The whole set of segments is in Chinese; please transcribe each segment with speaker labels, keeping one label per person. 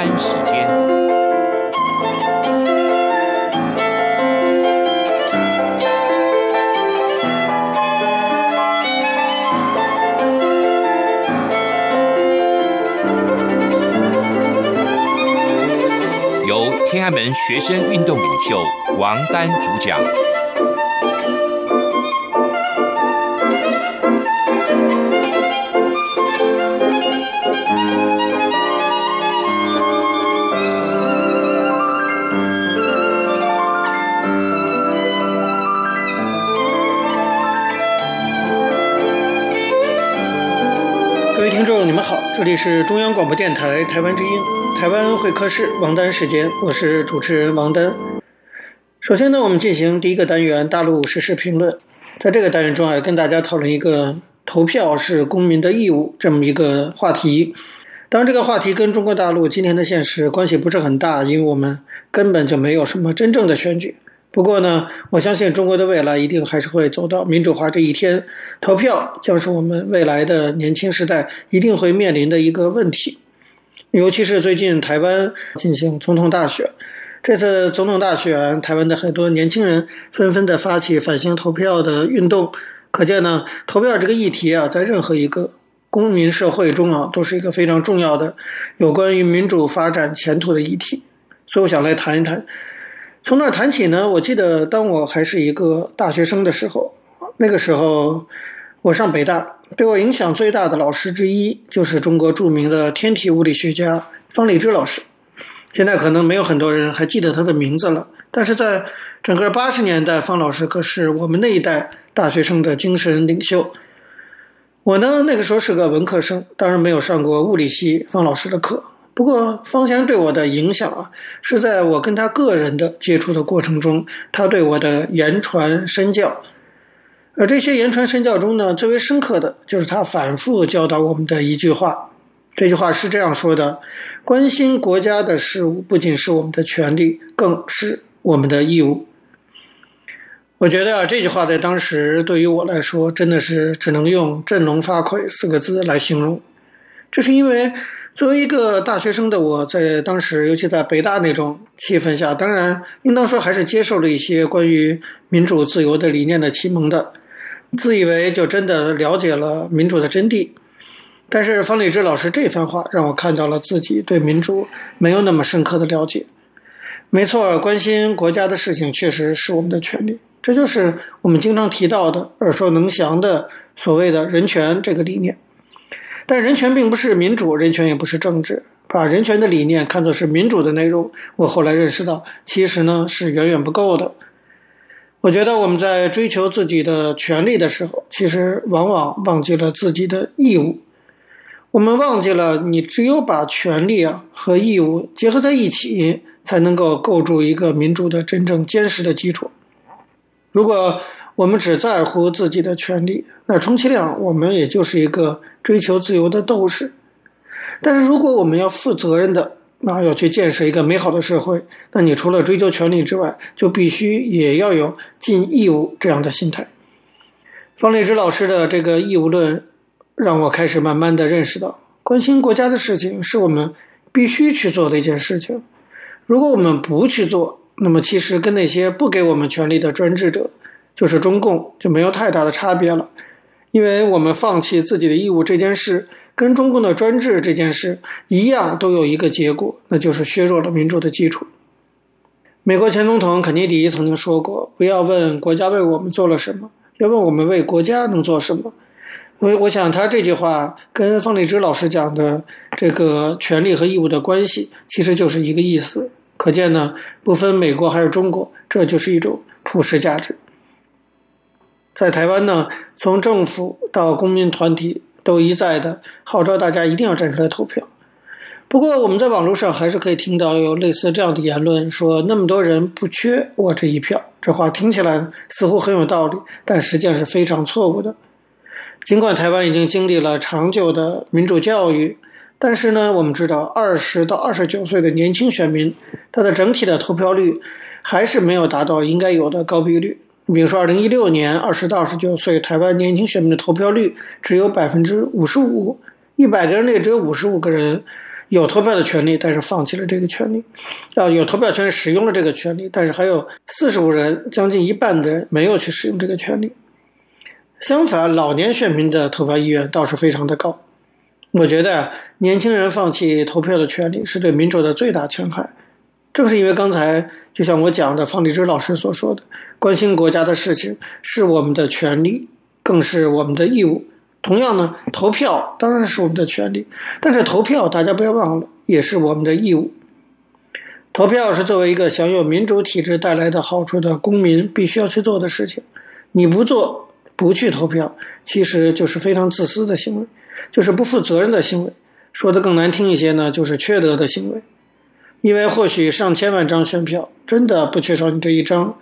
Speaker 1: 丹时间，由天安门学生运动领袖王丹主讲。
Speaker 2: 这里是中央广播电台台湾之音，台湾会客室王丹时间，我是主持人王丹。首先呢，我们进行第一个单元大陆时事评论。在这个单元中啊，跟大家讨论一个投票是公民的义务这么一个话题。当然，这个话题跟中国大陆今天的现实关系不是很大，因为我们根本就没有什么真正的选举。不过呢，我相信中国的未来一定还是会走到民主化这一天。投票将是我们未来的年轻时代一定会面临的一个问题。尤其是最近台湾进行总统大选，这次总统大选，台湾的很多年轻人纷纷的发起返乡投票的运动。可见呢，投票这个议题啊，在任何一个公民社会中啊，都是一个非常重要的有关于民主发展前途的议题。所以，我想来谈一谈。从哪儿谈起呢？我记得当我还是一个大学生的时候，那个时候我上北大，对我影响最大的老师之一就是中国著名的天体物理学家方励之老师。现在可能没有很多人还记得他的名字了，但是在整个八十年代，方老师可是我们那一代大学生的精神领袖。我呢，那个时候是个文科生，当然没有上过物理系方老师的课。不过，方先生对我的影响啊，是在我跟他个人的接触的过程中，他对我的言传身教。而这些言传身教中呢，最为深刻的就是他反复教导我们的一句话。这句话是这样说的：“关心国家的事物，不仅是我们的权利，更是我们的义务。”我觉得啊，这句话在当时对于我来说，真的是只能用“振聋发聩”四个字来形容。这是因为。作为一个大学生的我，在当时，尤其在北大那种气氛下，当然应当说还是接受了一些关于民主自由的理念的启蒙的，自以为就真的了解了民主的真谛。但是方励之老师这番话让我看到了自己对民主没有那么深刻的了解。没错，关心国家的事情确实是我们的权利，这就是我们经常提到的耳熟能详的所谓的人权这个理念。但人权并不是民主，人权也不是政治。把人权的理念看作是民主的内容，我后来认识到，其实呢是远远不够的。我觉得我们在追求自己的权利的时候，其实往往忘记了自己的义务。我们忘记了，你只有把权利啊和义务结合在一起，才能够构筑一个民主的真正坚实的基础。如果我们只在乎自己的权利，那充其量我们也就是一个追求自由的斗士。但是如果我们要负责任的，那要去建设一个美好的社会，那你除了追求权利之外，就必须也要有尽义务这样的心态。方励之老师的这个义务论，让我开始慢慢的认识到，关心国家的事情是我们必须去做的一件事情。如果我们不去做，那么其实跟那些不给我们权利的专制者，就是中共就没有太大的差别了，因为我们放弃自己的义务这件事，跟中共的专制这件事一样，都有一个结果，那就是削弱了民主的基础。美国前总统肯尼迪曾经说过：“不要问国家为我们做了什么，要问我们为国家能做什么。”我我想他这句话跟方励之老师讲的这个权利和义务的关系，其实就是一个意思。可见呢，不分美国还是中国，这就是一种普世价值。在台湾呢，从政府到公民团体都一再的号召大家一定要站出来投票。不过我们在网络上还是可以听到有类似这样的言论，说那么多人不缺我这一票。这话听起来似乎很有道理，但实际上是非常错误的。尽管台湾已经经历了长久的民主教育，但是呢，我们知道二十到二十九岁的年轻选民，他的整体的投票率还是没有达到应该有的高比率。比如说，二零一六年二十到二十九岁台湾年轻选民的投票率只有百分之五十五，一百个人里只有五十五个人有投票的权利，但是放弃了这个权利；要有投票权使用了这个权利，但是还有四十五人，将近一半的人没有去使用这个权利。相反，老年选民的投票意愿倒是非常的高。我觉得年轻人放弃投票的权利是对民主的最大侵害。正是因为刚才就像我讲的方立之老师所说的，关心国家的事情是我们的权利，更是我们的义务。同样呢，投票当然是我们的权利，但是投票大家不要忘了，也是我们的义务。投票是作为一个享有民主体制带来的好处的公民必须要去做的事情。你不做，不去投票，其实就是非常自私的行为，就是不负责任的行为。说的更难听一些呢，就是缺德的行为。因为或许上千万张选票真的不缺少你这一张。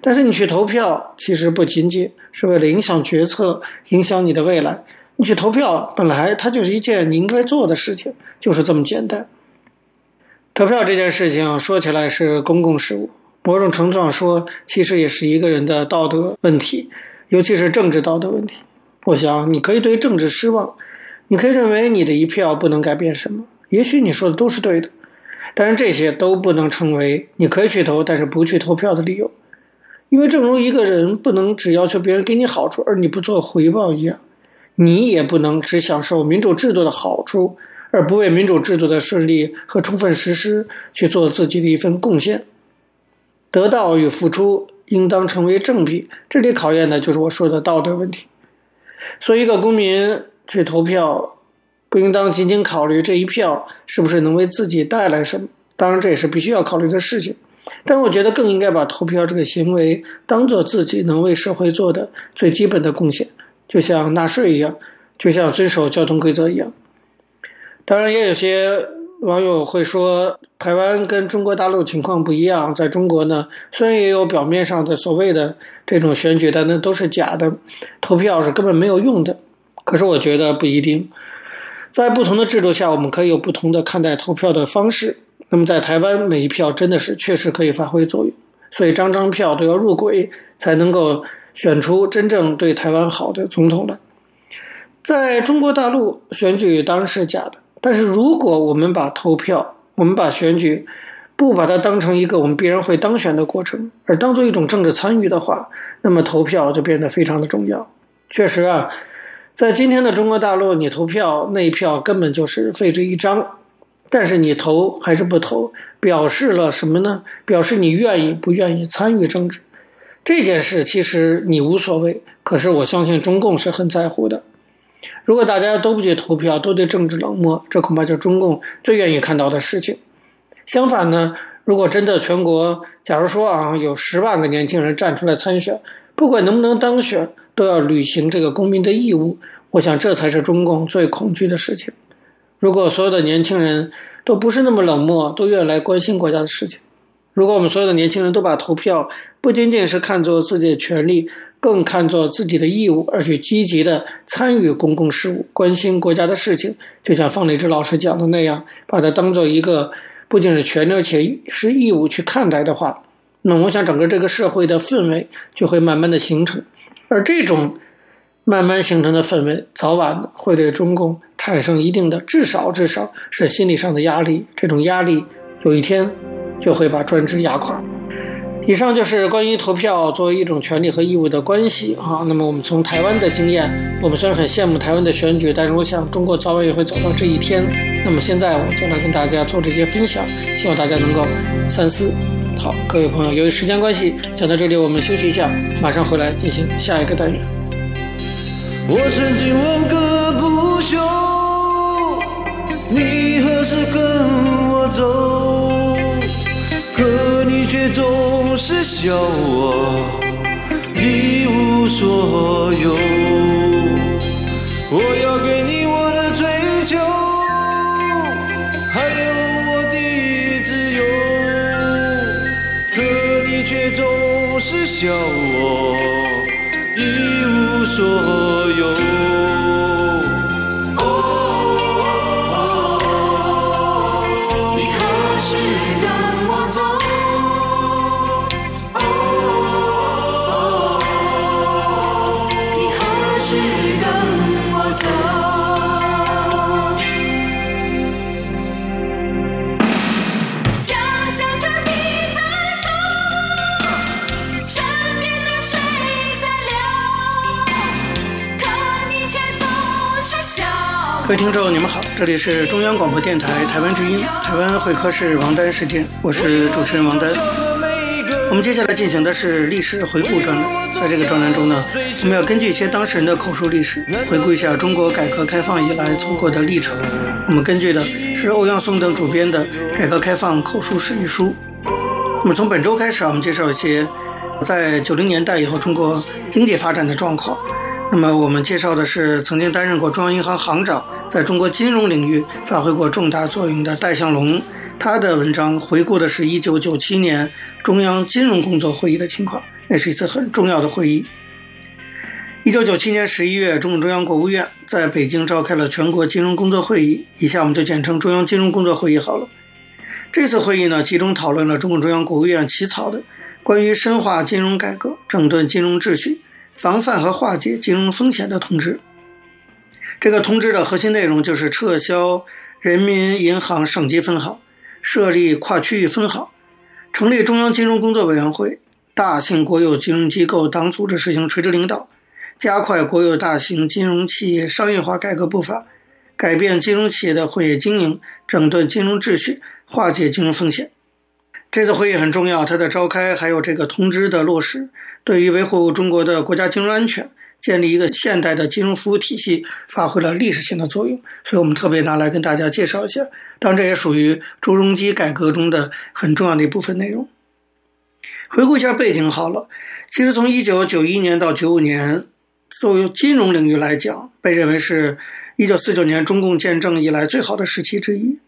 Speaker 2: 但是你去投票，其实不仅仅是为了影响决策、影响你的未来。你去投票，本来它就是一件你应该做的事情，就是这么简单。投票这件事情说起来是公共事务，某种程度上说，其实也是一个人的道德问题，尤其是政治道德问题。我想你可以对政治失望，你可以认为你的一票不能改变什么，也许你说的都是对的，但是这些都不能成为你可以去投，但是不去投票的理由。因为正如一个人不能只要求别人给你好处，而你不做回报一样，你也不能只享受民主制度的好处，而不为民主制度的顺利和充分实施去做自己的一份贡献。得到与付出应当成为正比，这里考验的就是我说的道德问题。所以，一个公民去投票，不应当仅仅考虑这一票是不是能为自己带来什么，当然这也是必须要考虑的事情。但是我觉得更应该把投票这个行为当做自己能为社会做的最基本的贡献，就像纳税一样，就像遵守交通规则一样。当然，也有些网友会说，台湾跟中国大陆情况不一样，在中国呢，虽然也有表面上的所谓的这种选举，但那都是假的，投票是根本没有用的。可是我觉得不一定，在不同的制度下，我们可以有不同的看待投票的方式。那么在台湾，每一票真的是确实可以发挥作用，所以张张票都要入轨，才能够选出真正对台湾好的总统来。在中国大陆，选举当然是假的，但是如果我们把投票，我们把选举，不把它当成一个我们必然会当选的过程，而当做一种政治参与的话，那么投票就变得非常的重要。确实啊，在今天的中国大陆，你投票那一票根本就是废纸一张。但是你投还是不投，表示了什么呢？表示你愿意不愿意参与政治这件事，其实你无所谓。可是我相信中共是很在乎的。如果大家都不去投票，都对政治冷漠，这恐怕就是中共最愿意看到的事情。相反呢，如果真的全国，假如说啊，有十万个年轻人站出来参选，不管能不能当选，都要履行这个公民的义务。我想这才是中共最恐惧的事情。如果所有的年轻人都不是那么冷漠，都愿意来关心国家的事情；如果我们所有的年轻人都把投票不仅仅是看作自己的权利，更看作自己的义务，而去积极的参与公共事务、关心国家的事情，就像方励之老师讲的那样，把它当做一个不仅是权利，而且是义务去看待的话，那我想整个这个社会的氛围就会慢慢的形成，而这种慢慢形成的氛围，早晚会对中共。产生一定的，至少至少是心理上的压力。这种压力有一天就会把专制压垮。以上就是关于投票作为一种权利和义务的关系啊。那么我们从台湾的经验，我们虽然很羡慕台湾的选举，但是我想中国早晚也会走到这一天。那么现在我就来跟大家做这些分享，希望大家能够三思。好，各位朋友，由于时间关系，讲到这里我们休息一下，马上回来进行下一个单元。
Speaker 3: 我曾经问个不休。你何时跟我走？可你却总是笑我一无所有。笑我一无所
Speaker 2: 各位听众，你们好，这里是中央广播电台台湾之音，台湾会客室王丹时间，我是主持人王丹。我们接下来进行的是历史回顾专栏，在这个专栏中呢，我们要根据一些当事人的口述历史，回顾一下中国改革开放以来走过的历程。我们根据的是欧阳松等主编的《改革开放口述史》一书。那么从本周开始啊，我们介绍一些在九零年代以后中国经济发展的状况。那么我们介绍的是曾经担任过中央银行行长，在中国金融领域发挥过重大作用的戴相龙。他的文章回顾的是一九九七年中央金融工作会议的情况，那是一次很重要的会议。一九九七年十一月，中共中央国务院在北京召开了全国金融工作会议，以下我们就简称中央金融工作会议好了。这次会议呢，集中讨论了中共中央国务院起草的关于深化金融改革、整顿金融秩序、防范和化解金融风险的通知。这个通知的核心内容就是撤销人民银行省级分行。设立跨区域分行，成立中央金融工作委员会，大型国有金融机构党组织实行垂直领导，加快国有大型金融企业商业化改革步伐，改变金融企业的混业经营，整顿金融秩序，化解金融风险。这次会议很重要，它的召开还有这个通知的落实，对于维护中国的国家金融安全。建立一个现代的金融服务体系，发挥了历史性的作用，所以我们特别拿来跟大家介绍一下。当然，这也属于朱镕基改革中的很重要的一部分内容。回顾一下背景好了，其实从一九九一年到九五年，作为金融领域来讲，被认为是一九四九年中共建政以来最好的时期之一。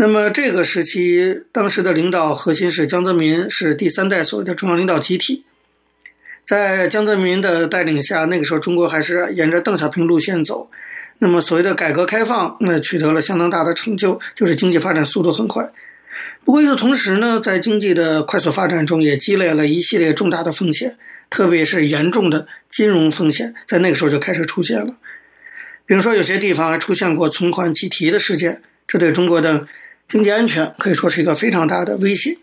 Speaker 2: 那么这个时期，当时的领导核心是江泽民，是第三代所谓的中央领导集体。在江泽民的带领下，那个时候中国还是沿着邓小平路线走。那么所谓的改革开放，那取得了相当大的成就，就是经济发展速度很快。不过与此同时呢，在经济的快速发展中，也积累了一系列重大的风险，特别是严重的金融风险，在那个时候就开始出现了。比如说，有些地方还出现过存款挤提的事件，这对中国的经济安全可以说是一个非常大的威胁。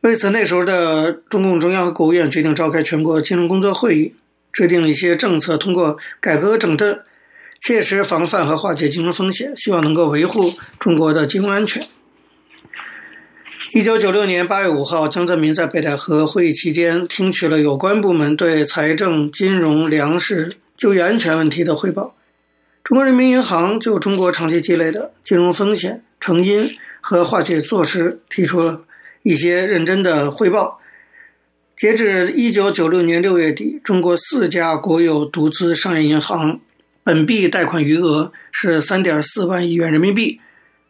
Speaker 2: 为此，那时候的中共中央和国务院决定召开全国金融工作会议，制定一些政策，通过改革整顿，切实防范和化解金融风险，希望能够维护中国的金融安全。一九九六年八月五号，江泽民在北戴河会议期间听取了有关部门对财政、金融、粮食、就业安全问题的汇报。中国人民银行就中国长期积累的金融风险成因和化解措施提出了。一些认真的汇报。截至一九九六年六月底，中国四家国有独资商业银行本币贷款余额是三点四万亿元人民币，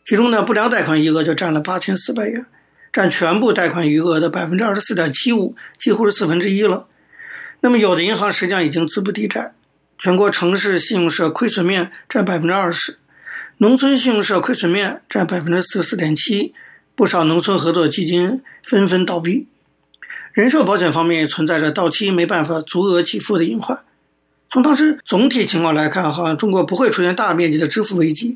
Speaker 2: 其中呢，不良贷款余额就占了八千四百元，占全部贷款余额的百分之二十四点七五，几乎是四分之一了。那么，有的银行实际上已经资不抵债，全国城市信用社亏损面占百分之二十，农村信用社亏损面占百分之四十四点七。不少农村合作基金纷纷倒闭，人寿保险方面也存在着到期没办法足额给付的隐患。从当时总体情况来看，好像中国不会出现大面积的支付危机。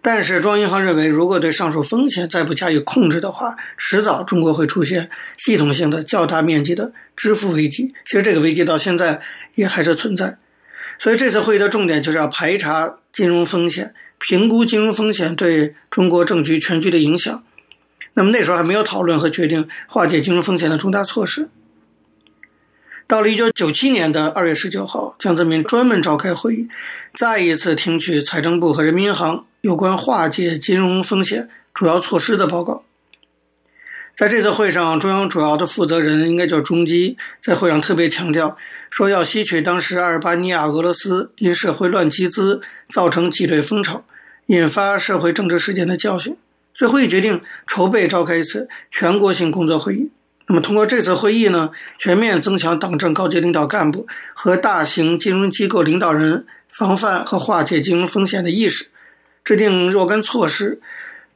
Speaker 2: 但是中央银行认为，如果对上述风险再不加以控制的话，迟早中国会出现系统性的较大面积的支付危机。其实这个危机到现在也还是存在。所以这次会议的重点就是要排查金融风险，评估金融风险对中国政局全局的影响。那么那时候还没有讨论和决定化解金融风险的重大措施。到了一九九七年的二月十九号，江泽民专门召开会议，再一次听取财政部和人民银行有关化解金融风险主要措施的报告。在这次会上，中央主要的负责人应该叫中基，在会上特别强调说，要吸取当时阿尔巴尼亚俄罗斯因社会乱集资造成挤兑风潮，引发社会政治事件的教训。所以会议决定筹备召开一次全国性工作会议。那么通过这次会议呢，全面增强党政高级领导干部和大型金融机构领导人防范和化解金融风险的意识，制定若干措施，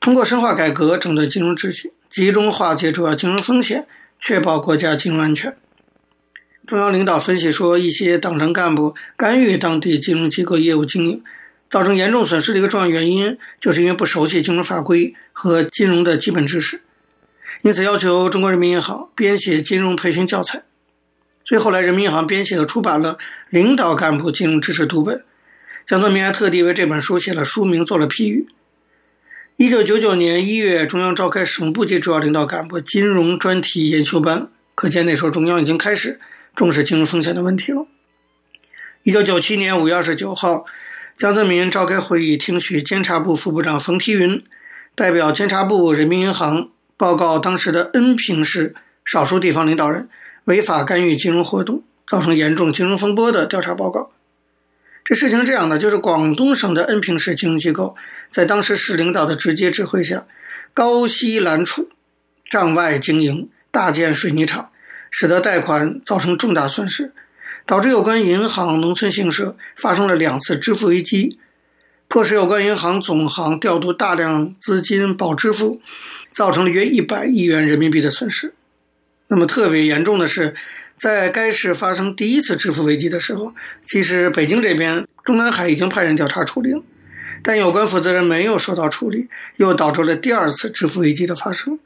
Speaker 2: 通过深化改革整顿金融秩序，集中化解主要金融风险，确保国家金融安全。中央领导分析说，一些党政干部干预当地金融机构业务经营。造成严重损失的一个重要原因，就是因为不熟悉金融法规和金融的基本知识，因此要求中国人民银行编写金融培训教材。所以后来人民银行编写和出版了《领导干部金融知识读本》，江泽民还特地为这本书写了书名，做了批语。一九九九年一月，中央召开省部级主要领导干部金融专题研修班，可见那时候中央已经开始重视金融风险的问题了。一九九七年五月二十九号，江泽民召开会议，听取监察部副部长冯提云代表监察部人民银行报告当时的恩平市少数地方领导人违法干预金融活动，造成严重金融风波的调查报告。这事情这样的，就是广东省的恩平市金融机构在当时市领导的直接指挥下，高息揽储，账外经营，大建水泥厂，使得贷款造成重大损失，导致有关银行农村信用社发生了两次支付危机，迫使有关银行总行调度大量资金保支付，造成了约一百亿元人民币的损失。那么特别严重的是，在该市发生第一次支付危机的时候，其实北京这边中南海已经派人调查处理了，但有关负责人没有受到处理，又导致了第二次支付危机的发生。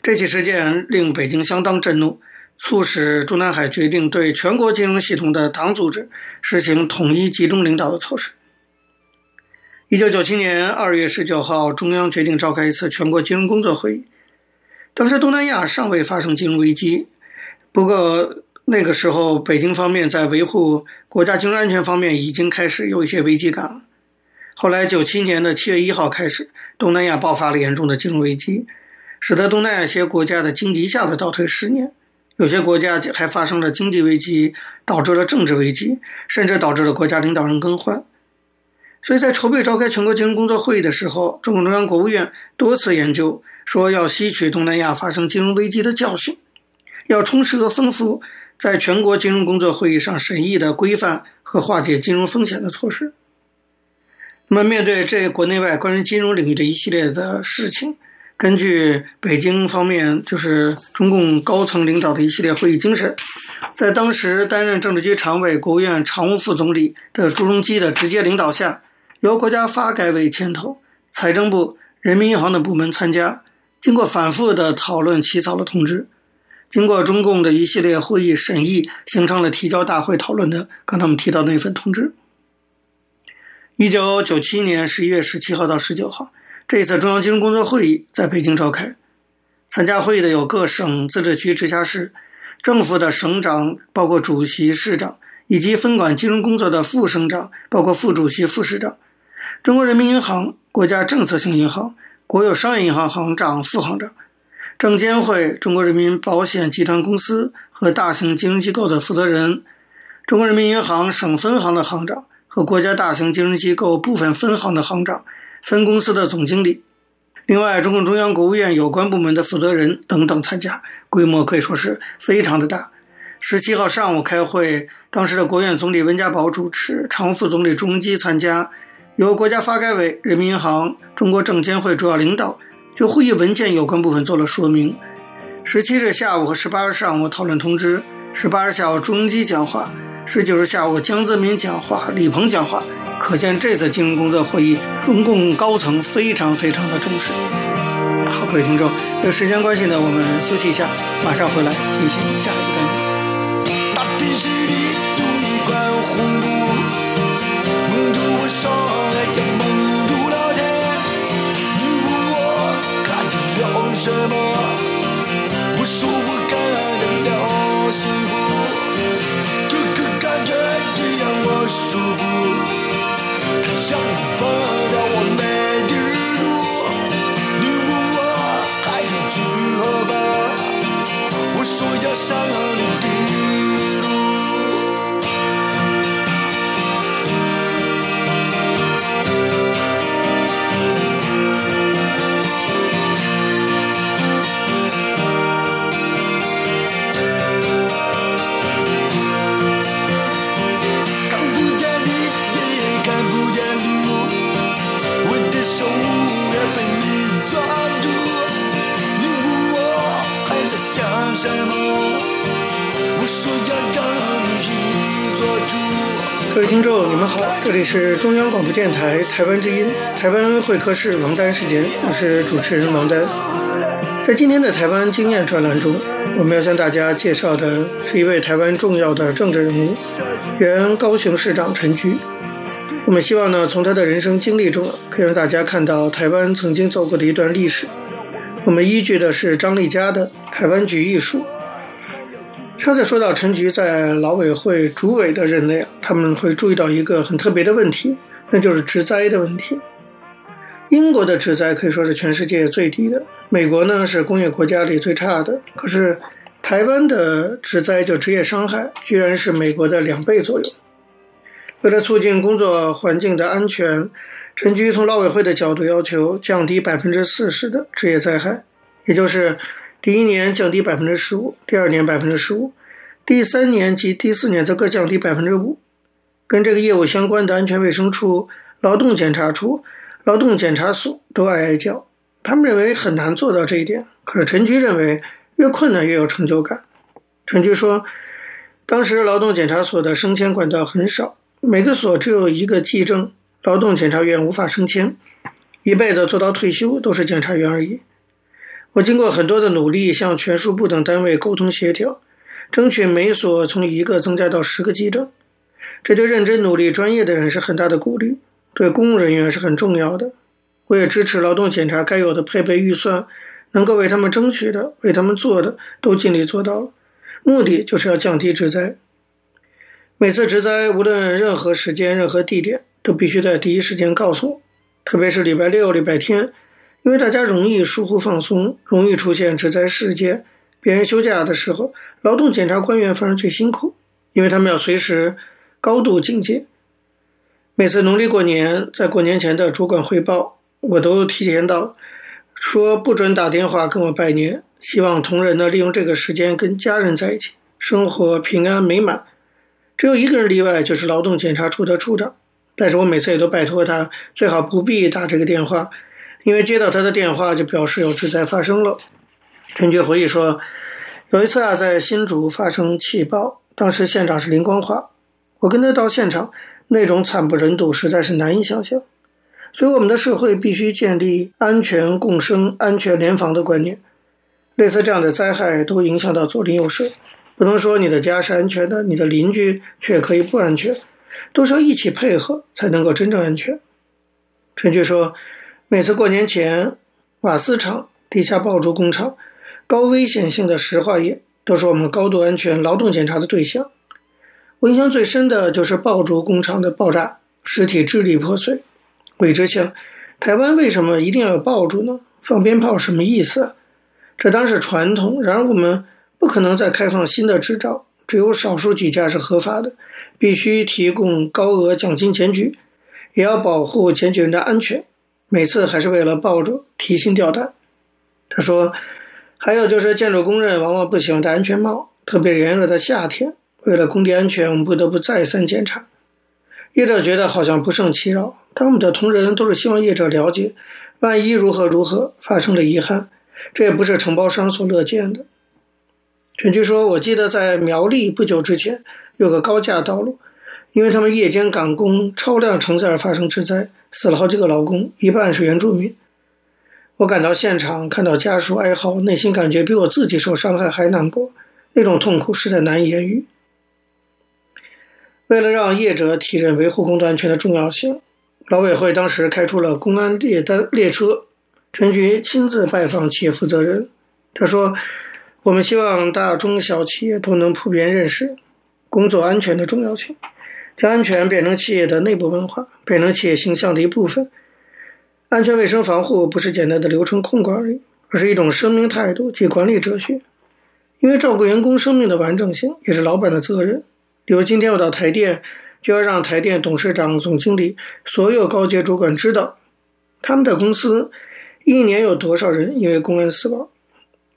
Speaker 2: 这起事件令北京相当震怒，促使中南海决定对全国金融系统的党组织实行统一集中领导的措施。一九九七年二月十九号，中央决定召开一次全国金融工作会议。当时东南亚尚未发生金融危机。不过那个时候，北京方面在维护国家金融安全方面已经开始有一些危机感了。后来，九七年的七月一号开始，东南亚爆发了严重的金融危机，使得东南亚一些国家的经济一下子倒退十年。有些国家还发生了经济危机，导致了政治危机，甚至导致了国家领导人更换。所以在筹备召开全国金融工作会议的时候，中共中央国务院多次研究，说要吸取东南亚发生金融危机的教训。要充实和丰富在全国金融工作会议上审议的规范和化解金融风险的措施。那么，面对这国内外关于金融领域的一系列的事情，根据北京方面就是中共高层领导的一系列会议精神，在当时担任政治局常委、国务院常务副总理的朱镕基的直接领导下，由国家发改委牵头，财政部、人民银行等部门参加，经过反复的讨论，起草了通知。经过中共的一系列会议审议，形成了提交大会讨论的刚才我们提到那份通知。一九九七年十一月十七号到十九号，这次中央金融工作会议在北京召开。参加会议的有各省、自治区、直辖市政府的省长，包括主席、市长，以及分管金融工作的副省长，包括副主席、副市长。中国人民银行、国家政策性银行、国有商业银行行长、副行长。证监会、中国人民保险集团公司和大型金融机构的负责人，中国人民银行省分行的行长和国家大型金融机构部分分行的行长、分公司的总经理，另外，中共中央、国务院有关部门的负责人等等参加，规模可以说是非常的大。十七号上午开会，当时的国务院总理温家宝主持，常副总理朱镕基参加，由国家发改委、人民银行、中国证监会主要领导。就会议文件有关部分做了说明。十七日下午和十八日上午讨论通知，十八日下午朱镕基讲话，十九日下午江泽民讲话，李鹏讲话。可见这次金融工作会议，中共高层非常非常的重视。好，各位听众，有时间关系呢，我们休息一下，马上回来进行下一个单元。
Speaker 3: 让我你问我还要去何方？我说要上你的。
Speaker 2: 各位听众，你们好，这里是中央广播电台台湾之音，台湾会客室王丹时间，我是主持人王丹。在今天的台湾经验专栏中，我们要向大家介绍的是一位台湾重要的政治人物，原高雄市长陈菊。我们希望呢，从他的人生经历中，可以让大家看到台湾曾经走过的一段历史。我们依据的是张丽佳的《台湾局艺术》。上次说到陈菊在劳委会主委的任内，他们会注意到一个很特别的问题，那就是职灾的问题。英国的职灾可以说是全世界最低的，美国呢是工业国家里最差的。可是台湾的职灾就职业伤害，居然是美国的两倍左右。为了促进工作环境的安全，陈菊从劳委会的角度要求降低百分之四十的职业灾害，也就是。第一年降低百分之十五，第二年百分之十五，第三年及第四年则各降低百分之五。跟这个业务相关的安全卫生处、劳动检查处、劳动检查所都哀哀叫，他们认为很难做到这一点。可是陈局认为越困难越有成就感。陈局说，当时劳动检查所的升迁管道很少，每个所只有一个技证，劳动检查员无法升迁，一辈子做到退休都是检查员而已。我经过很多的努力，向全书部等单位沟通协调，争取每所从一个增加到十个技正。这对认真努力、专业的人是很大的鼓励，对公务人员是很重要的。我也支持劳动检查该有的配备预算，能够为他们争取的、为他们做的，都尽力做到了。目的就是要降低职灾。每次职灾，无论任何时间、任何地点，都必须在第一时间告诉我，特别是礼拜六、礼拜天。因为大家容易疏忽放松，容易出现职灾事件。别人休假的时候，劳动检查官员反而最辛苦，因为他们要随时高度警戒。每次农历过年，在过年前的主管汇报，我都提前到，说不准打电话跟我拜年，希望同仁呢利用这个时间跟家人在一起，生活平安美满。只有一个人例外，就是劳动检查处的处长，但是我每次也都拜托他，最好不必打这个电话。因为接到他的电话，就表示有职灾发生了。陈菊回忆说，有一次啊，在新竹发生气爆，当时现场是林光华，我跟他到现场，那种惨不忍睹，实在是难以想象。所以，我们的社会必须建立安全共生、安全联防的观念。类似这样的灾害都影响到左邻右舍，不能说你的家是安全的，你的邻居却可以不安全，都是要一起配合才能够真正安全。陈菊说。每次过年前，瓦斯厂、地下爆竹工厂、高危险性的石化业，都是我们高度安全劳动检查的对象。我印象最深的就是爆竹工厂的爆炸，尸体支离破碎。我一直想，台湾为什么一定要有爆竹呢？放鞭炮什么意思？这当是传统。然而我们不可能再开放新的执照，只有少数几家是合法的，必须提供高额奖金检举，也要保护检举人的安全。每次还是为了抱住提心吊胆。他说，还有就是建筑工人往往不喜欢戴安全帽，特别炎热的夏天，为了工地安全，我们不得不再三检查。业者觉得好像不胜其扰，但我们的同仁都是希望业者了解，万一如何如何发生了遗憾，这也不是承包商所乐见的。陈局说，我记得在苗栗不久之前有个高架道路，因为他们夜间赶工，超量承载而发生职灾。死了好几个劳工，一半是原住民。我赶到现场，看到家属哀嚎，内心感觉比我自己受伤害还难过，那种痛苦实在难以言喻。为了让业者体认维护工作安全的重要性，劳委会当时开出了公安列单列车，陈菊亲自拜访企业负责人。他说：“我们希望大中小企业都能普遍认识工作安全的重要性。”将安全变成企业的内部文化，变成企业形象的一部分。安全卫生防护不是简单的流程控管而已，而是一种生命态度及管理哲学。因为照顾员工生命的完整性也是老板的责任。比如今天我到台电，就要让台电董事长、总经理、所有高阶主管知道，他们的公司一年有多少人因为工安死亡。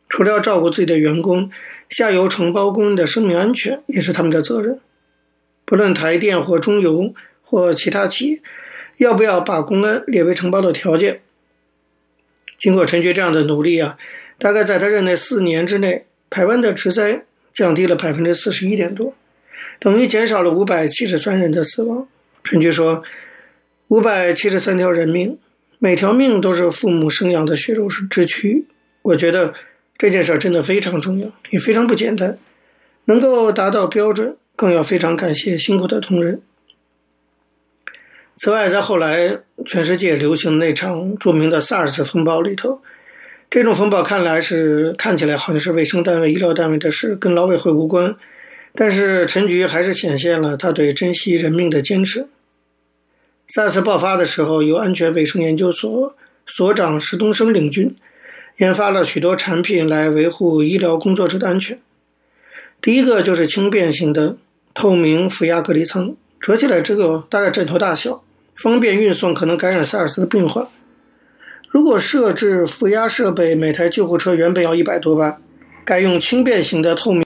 Speaker 2: 除了要照顾自己的员工，下游承包工人的生命安全也是他们的责任。不论台电或中油或其他企业，要不要把公安列为承包的条件？经过陈菊这样的努力啊，大概在他任内四年之内，台湾的职灾降低了百分之四十一点多，等于减少了五百七十三人的死亡。陈菊说，五百七十三条人命，每条命都是父母生养的血肉之躯。我觉得这件事真的非常重要，也非常不简单，能够达到标准。更要非常感谢辛苦的同仁。此外，在后来全世界流行那场著名的 SARS 风暴里头，这种风暴看来是看起来好像是卫生单位、医疗单位的事，跟劳委会无关。但是陈菊还是显现了他对珍惜人命的坚持。SARS 爆发的时候，由安全卫生研究所所长石东升领军，研发了许多产品来维护医疗工作者的安全。第一个就是轻便型的透明负压隔离舱，折起来之后大概枕头大小，方便运送可能感染 SARS 的病患。如果设置负压设备，每台救护车原本要一百多万，改用轻便型的透明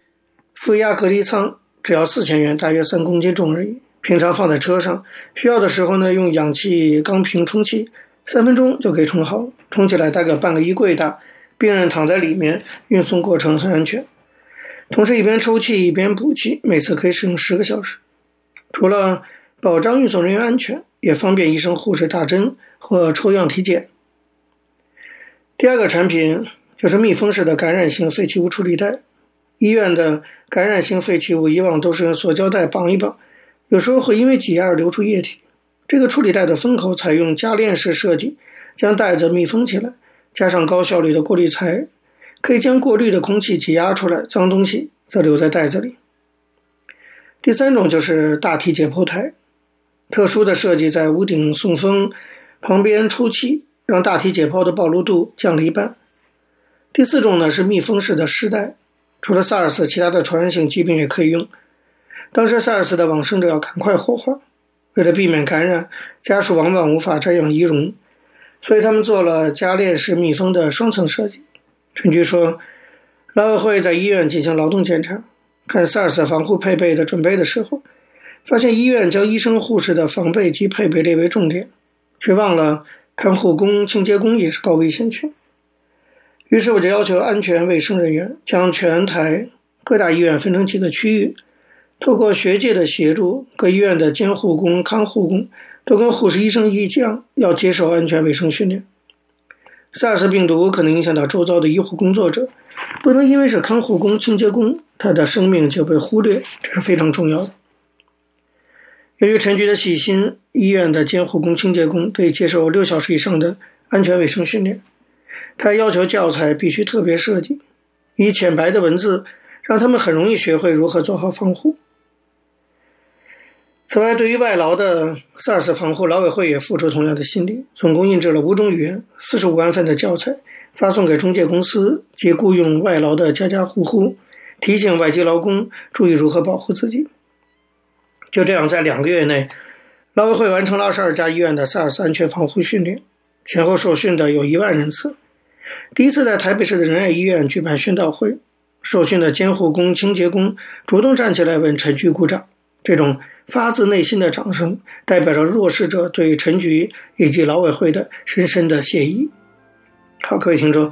Speaker 2: 负压隔离舱，只要四千元，大约三公斤重而已。平常放在车上，需要的时候呢，用氧气钢瓶充气，三分钟就可以充好，充起来大概半个衣柜大，病人躺在里面，运送过程很安全。同时一边抽气一边补气，每次可以使用十个小时。除了保障运送人员安全，也方便医生护士打针或抽样体检。第二个产品就是密封式的感染性废弃物处理袋。医院的感染性废弃物以往都是用塑胶袋绑一绑。有时候会因为挤压而流出液体，这个处理袋的封口采用夹链式设计，将袋子密封起来，加上高效率的过滤材，可以将过滤的空气挤压出来，脏东西则留在袋子里。第三种就是大体解剖台，特殊的设计在屋顶送风，旁边出气，让大体解剖的暴露度降了一半。第四种呢是密封式的尸袋，除了 SARS，其他的传染性疾病也可以用。当时 SARS 的往生者要赶快火化，为了避免感染，家属往往无法瞻仰遗容，所以他们做了加链式密封的双层设计。陈菊说，劳委会在医院进行劳动检查，看 SARS 防护配备的准备的时候，发现医院将医生护士的防备及配备列为重点，却忘了看护工、清洁工也是高危险群。于是我就要求安全卫生人员将全台各大医院分成几个区域。透过学界的协助，各医院的监护工、看护工都跟护士、医生一样，要接受安全卫生训练。SARS 病毒可能影响到周遭的医护工作者，不能因为是看护工、清洁工，他的生命就被忽略，这是非常重要的。由于陈局的细心，医院的监护工、清洁工得接受六小时以上的安全卫生训练。他要求教材必须特别设计，以浅白的文字，让他们很容易学会如何做好防护。此外，对于外劳的 SARS 防护，劳委会也付出同样的心力，总共印制了五种语言、四十五万份的教材，发送给中介公司及雇佣外劳的家家户户，提醒外籍劳工注意如何保护自己。就这样，在两个月内，劳委会完成了二十二家医院的 SARS 安全防护训练，前后受训的有一万人次。第一次在台北市的仁爱医院举办宣导会，受训的监护工、清洁工主动站起来为陈局鼓掌，这种。发自内心的掌声，代表着弱势者对陈菊以及劳委会的深深的谢意。好，各位听众，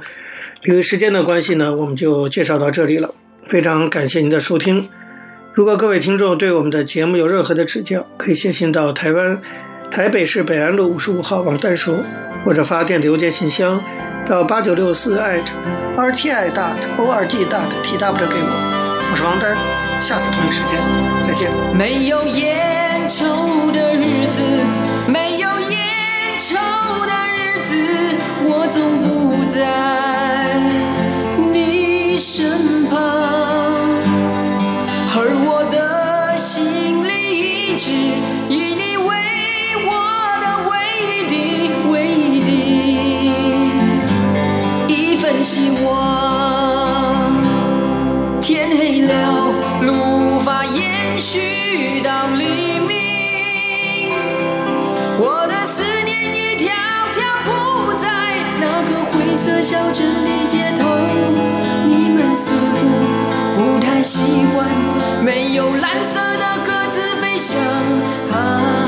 Speaker 2: 由于时间的关系呢，我们就介绍到这里了。非常感谢您的收听。如果各位听众对我们的节目有任何的指教，可以写信到台湾台北市北安路五十五号王丹说，或者发电子邮件信箱到八九六四 @rti dot org dot tw 给我。我是王丹，下次同一时间。
Speaker 4: 没有烟抽的日子，没有烟抽的日子，我习惯没有蓝色的鸽子飞翔。啊